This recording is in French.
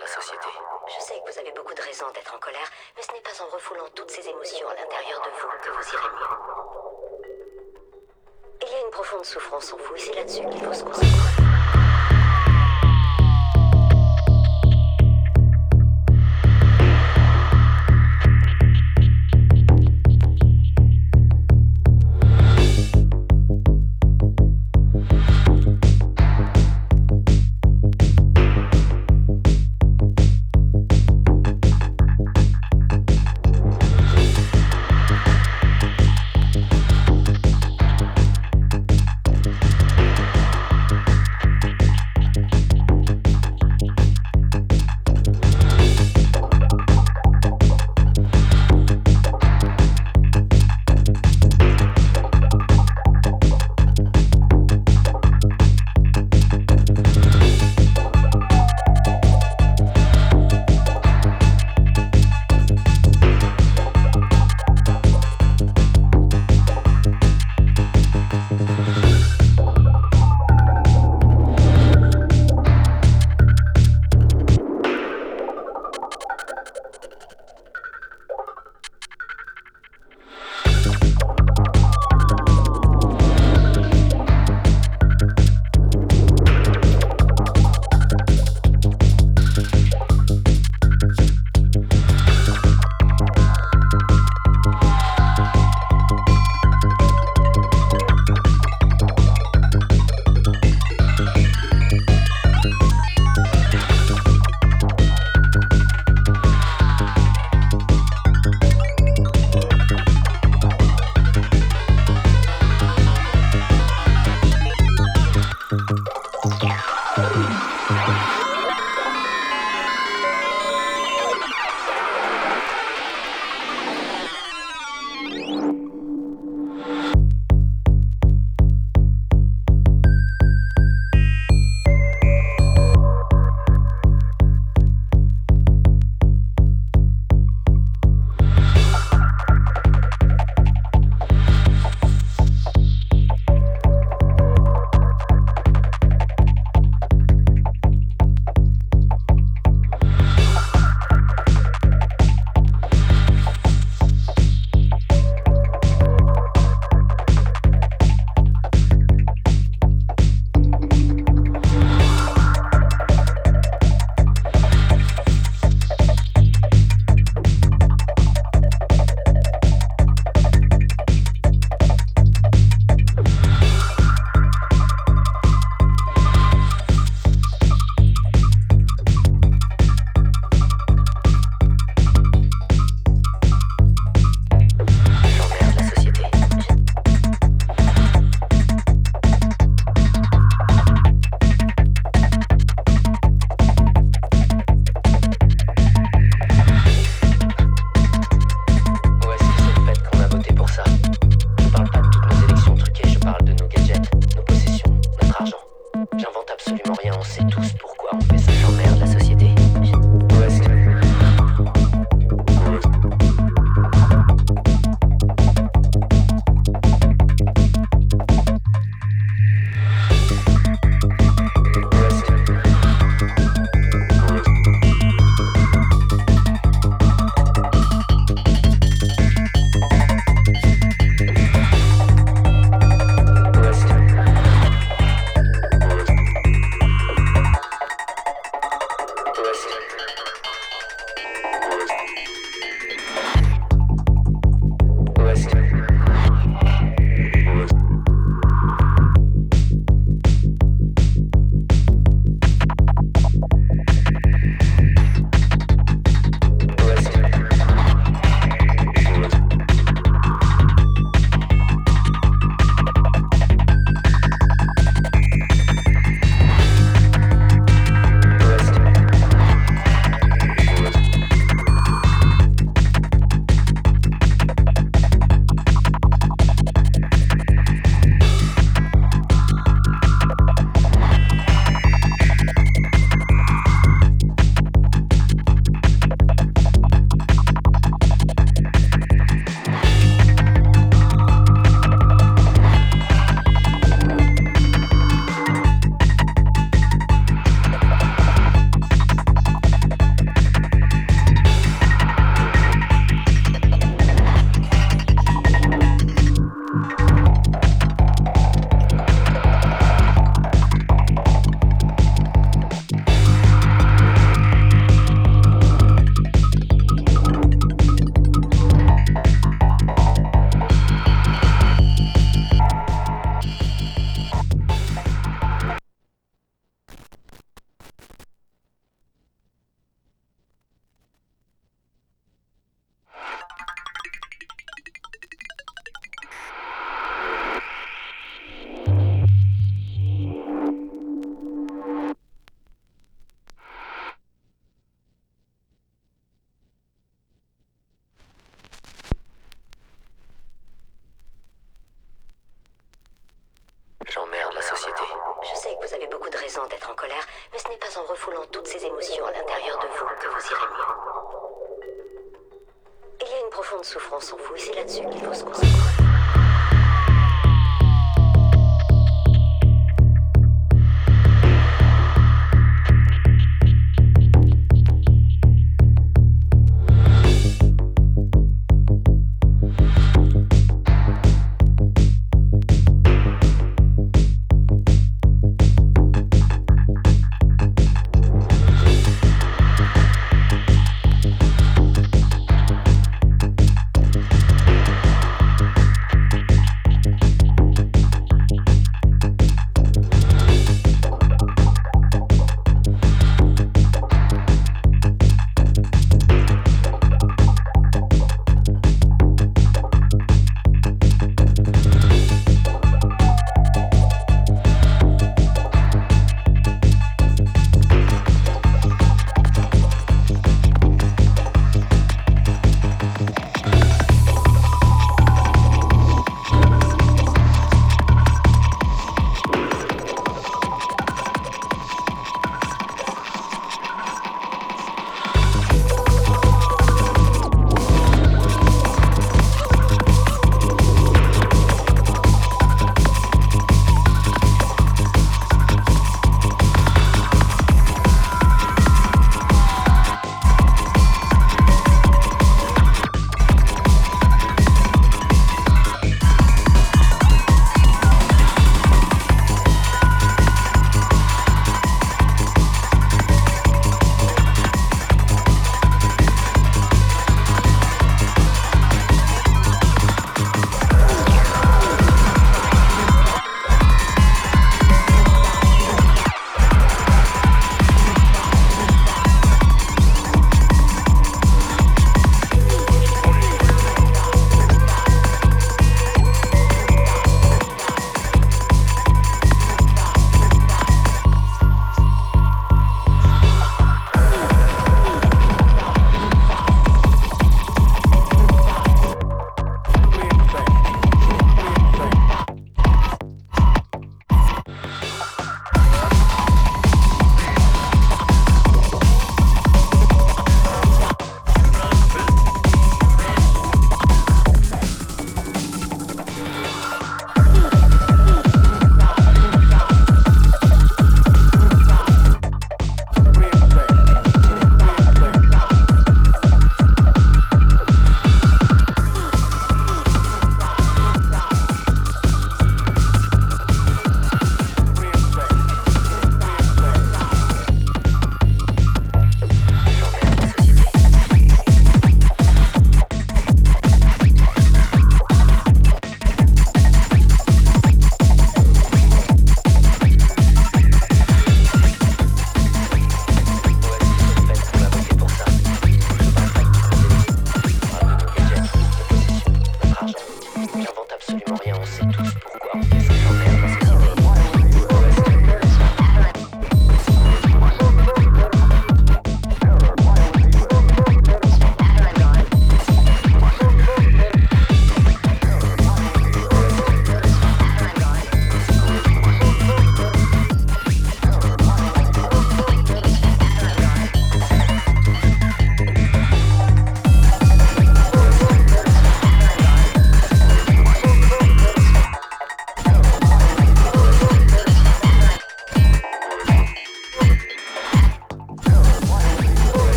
La société. Je sais que vous avez beaucoup de raisons d'être en colère, mais ce n'est pas en refoulant toutes ces émotions à l'intérieur de vous que vous irez mieux. Il y a une profonde souffrance en vous et c'est là-dessus qu'il faut se concentrer.